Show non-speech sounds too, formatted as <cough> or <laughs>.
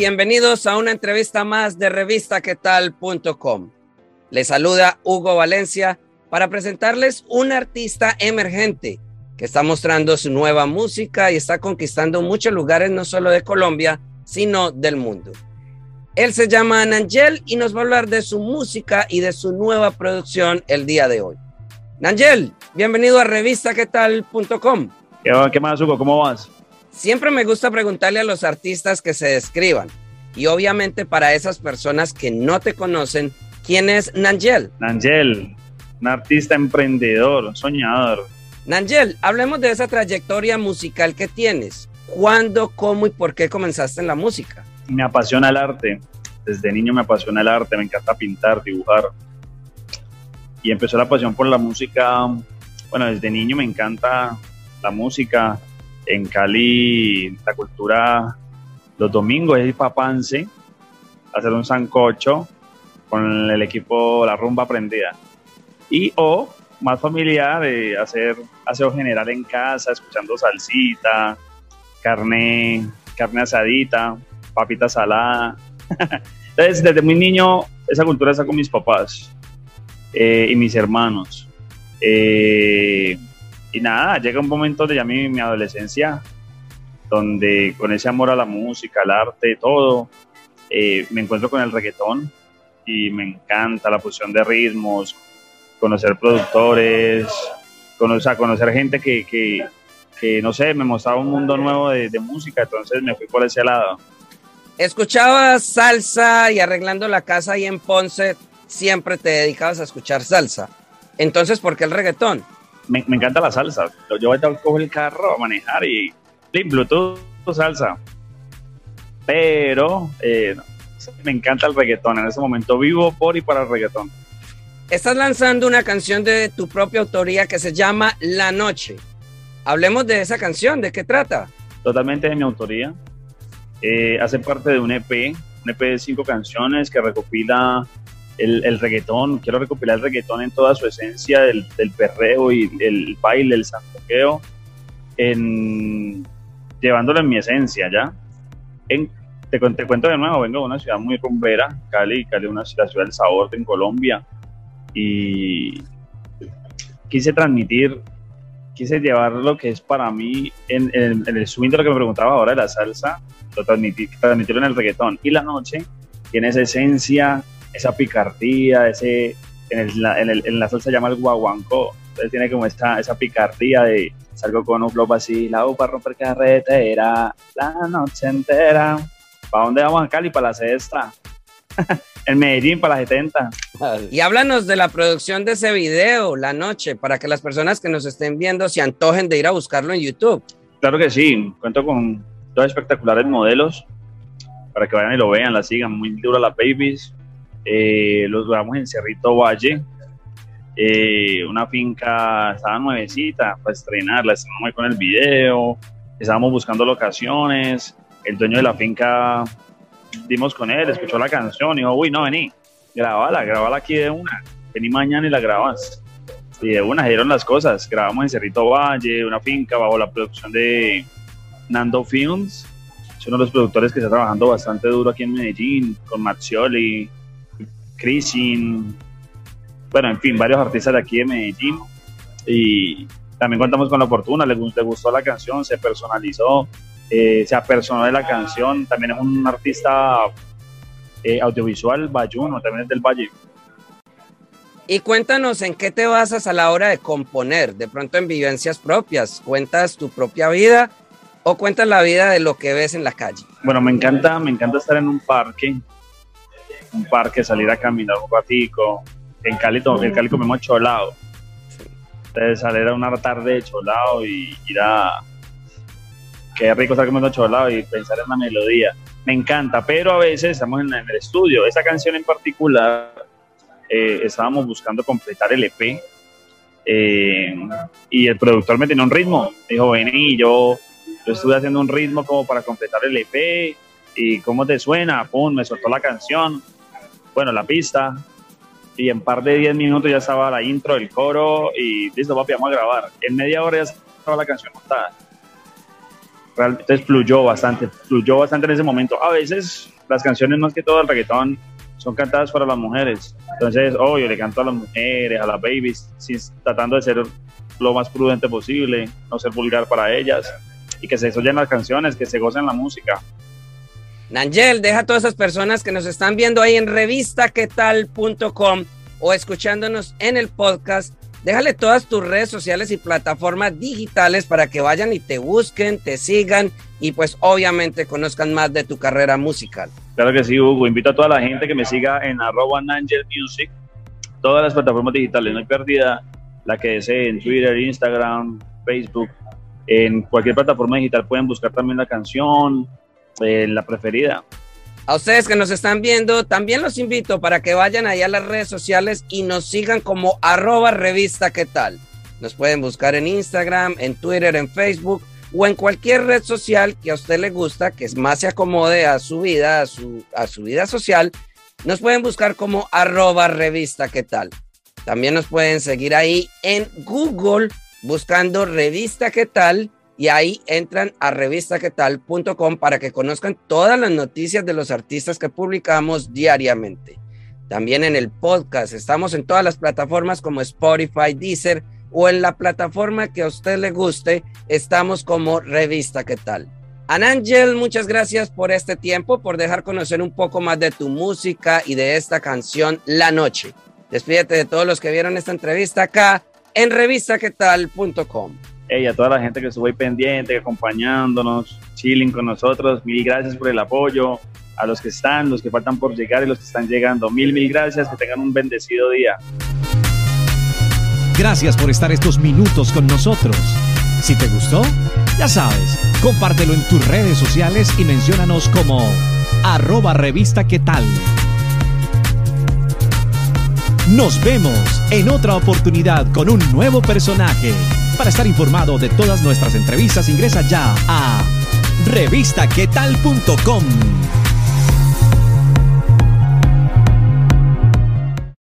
Bienvenidos a una entrevista más de revistaquetal.com. Les saluda Hugo Valencia para presentarles un artista emergente que está mostrando su nueva música y está conquistando muchos lugares no solo de Colombia, sino del mundo. Él se llama Nangel y nos va a hablar de su música y de su nueva producción el día de hoy. Nangel, bienvenido a revistaquetal.com. ¿Qué, ¿Qué más, Hugo? ¿Cómo vas? Siempre me gusta preguntarle a los artistas que se describan. Y obviamente para esas personas que no te conocen, ¿quién es Nangel? Nangel, un artista emprendedor, soñador. Nangel, hablemos de esa trayectoria musical que tienes. ¿Cuándo, cómo y por qué comenzaste en la música? Me apasiona el arte. Desde niño me apasiona el arte, me encanta pintar, dibujar. Y empezó la pasión por la música. Bueno, desde niño me encanta la música. En Cali, la cultura, los domingos es ir pa' Pance, hacer un sancocho con el equipo La Rumba Prendida. Y o más familiar, eh, hacer aseo general en casa, escuchando salsita, carne, carne asadita, papita salada. <laughs> Entonces, desde muy niño, esa cultura está con mis papás eh, y mis hermanos. Eh, y nada, llega un momento de ya mi, mi adolescencia, donde con ese amor a la música, al arte, todo, eh, me encuentro con el reggaetón y me encanta la fusión de ritmos, conocer productores, conocer, conocer gente que, que, que, no sé, me mostraba un mundo nuevo de, música, entonces me fui por ese lado. Escuchabas salsa y arreglando la casa ahí en Ponce, siempre te dedicabas a escuchar salsa. Entonces, ¿por qué el reggaetón? Me, me encanta la salsa. Yo voy a coger el carro a manejar y Bluetooth, salsa. Pero eh, me encanta el reggaetón. En ese momento vivo por y para el reggaetón. Estás lanzando una canción de tu propia autoría que se llama La Noche. Hablemos de esa canción, ¿de qué trata? Totalmente de mi autoría. Eh, hace parte de un EP, un EP de cinco canciones que recopila el, el. Quiero recopilar el reggaetón en toda su esencia del, del perreo y el baile, el santoqueo, en, llevándolo en mi esencia, ¿ya? Te, te, cuento de nuevo, vengo de una ciudad muy rumbera, Cali, Cali es una ciudad, ciudad del sabor en Colombia, y quise transmitir, quise llevar lo que es para mí en el swing de lo que me preguntaba ahora de la salsa, lo transmití, transmitirlo en el reggaetón. Y la noche tiene esa esencia, esa picardía, ese, en, el, en, el, en la salsa se llama el guaguancó, entonces tiene como esa, esa picardía de salgo con un flow así, la U para romper carretera, la noche entera. ¿Para dónde vamos a Cali? Para la sexta. <laughs> en Medellín para la 70. Y háblanos de la producción de ese video, La Noche, para que las personas que nos estén viendo se antojen de ir a buscarlo en YouTube. Claro que sí, cuento con dos espectaculares modelos para que vayan y lo vean, la sigan, muy dura las babies. Eh, los grabamos en Cerrito Valle, eh, una finca, estaba nuevecita para estrenarla, estrenamos con el video, estábamos buscando locaciones, el dueño de la finca dimos con él, escuchó la canción y dijo, uy, no, vení, grabala, grabala aquí de una, vení mañana y la grabas. Y de una dieron las cosas, grabamos en Cerrito Valle, una finca bajo la producción de Nando Films, es uno de los productores que está trabajando bastante duro aquí en Medellín, con Marcioli, Crisin, bueno, en fin, varios artistas de aquí de Medellín. Y también contamos con la fortuna, le, le gustó la canción, se personalizó, eh, se apersonó de la canción. También es un artista eh, audiovisual, bayuno, también es del Valle. Y cuéntanos en qué te basas a la hora de componer, de pronto en vivencias propias. ¿Cuentas tu propia vida o cuentas la vida de lo que ves en la calle? Bueno, me encanta, me encanta estar en un parque, un parque, salir a caminar un ratico, en Cali, en Cali comemos cholado. Entonces salir a una tarde de cholado y ir a... Qué rico estar comiendo cholado y pensar en la melodía. Me encanta, pero a veces estamos en, el estudio. Esta canción en particular eh, estábamos buscando completar el EP eh, y el productor me tenía un ritmo. Dijo, vení, yo, yo estuve haciendo un ritmo como para completar el EP y cómo te suena, pum, me soltó la canción, bueno, la pista, y en par de 10 minutos ya estaba la intro, el coro, y listo, papi, vamos a grabar. En media hora ya estaba la canción montada. Realmente fluyó bastante, fluyó bastante en ese momento. A veces las canciones, más que todo el reggaetón, son cantadas para las mujeres. Entonces, obvio, le canto a las mujeres, a las babies, tratando de ser lo más prudente posible, no ser vulgar para ellas, y que se oyen las canciones, que se gocen la música. Nangel, deja a todas esas personas que nos están viendo ahí en revistaquetal.com o escuchándonos en el podcast. Déjale todas tus redes sociales y plataformas digitales para que vayan y te busquen, te sigan y pues obviamente conozcan más de tu carrera musical. Claro que sí, Hugo. Invito a toda la gente que me siga en arroba Nangel Music, todas las plataformas digitales, no hay pérdida, la que desee en Twitter, Instagram, Facebook, en cualquier plataforma digital pueden buscar también la canción, la preferida. A ustedes que nos están viendo, también los invito para que vayan allá a las redes sociales y nos sigan como arroba revista tal. Nos pueden buscar en Instagram, en Twitter, en Facebook o en cualquier red social que a usted le gusta, que más se acomode a su vida, a su, a su vida social. Nos pueden buscar como arroba revista tal. También nos pueden seguir ahí en Google buscando revista qué tal y ahí entran a revistaquetal.com para que conozcan todas las noticias de los artistas que publicamos diariamente. También en el podcast, estamos en todas las plataformas como Spotify, Deezer o en la plataforma que a usted le guste, estamos como Revista ¿Qué tal? Anangel, muchas gracias por este tiempo, por dejar conocer un poco más de tu música y de esta canción La Noche. Despídete de todos los que vieron esta entrevista acá en revistaquetal.com hey, a toda la gente que estuvo ahí pendiente, acompañándonos, chilling con nosotros, mil gracias por el apoyo, a los que están, los que faltan por llegar y los que están llegando, mil, mil gracias, que tengan un bendecido día. Gracias por estar estos minutos con nosotros. Si te gustó, ya sabes, compártelo en tus redes sociales y menciónanos como arroba revista qué tal. Nos vemos en otra oportunidad con un nuevo personaje. Para estar informado de todas nuestras entrevistas, ingresa ya a revistaquetal.com.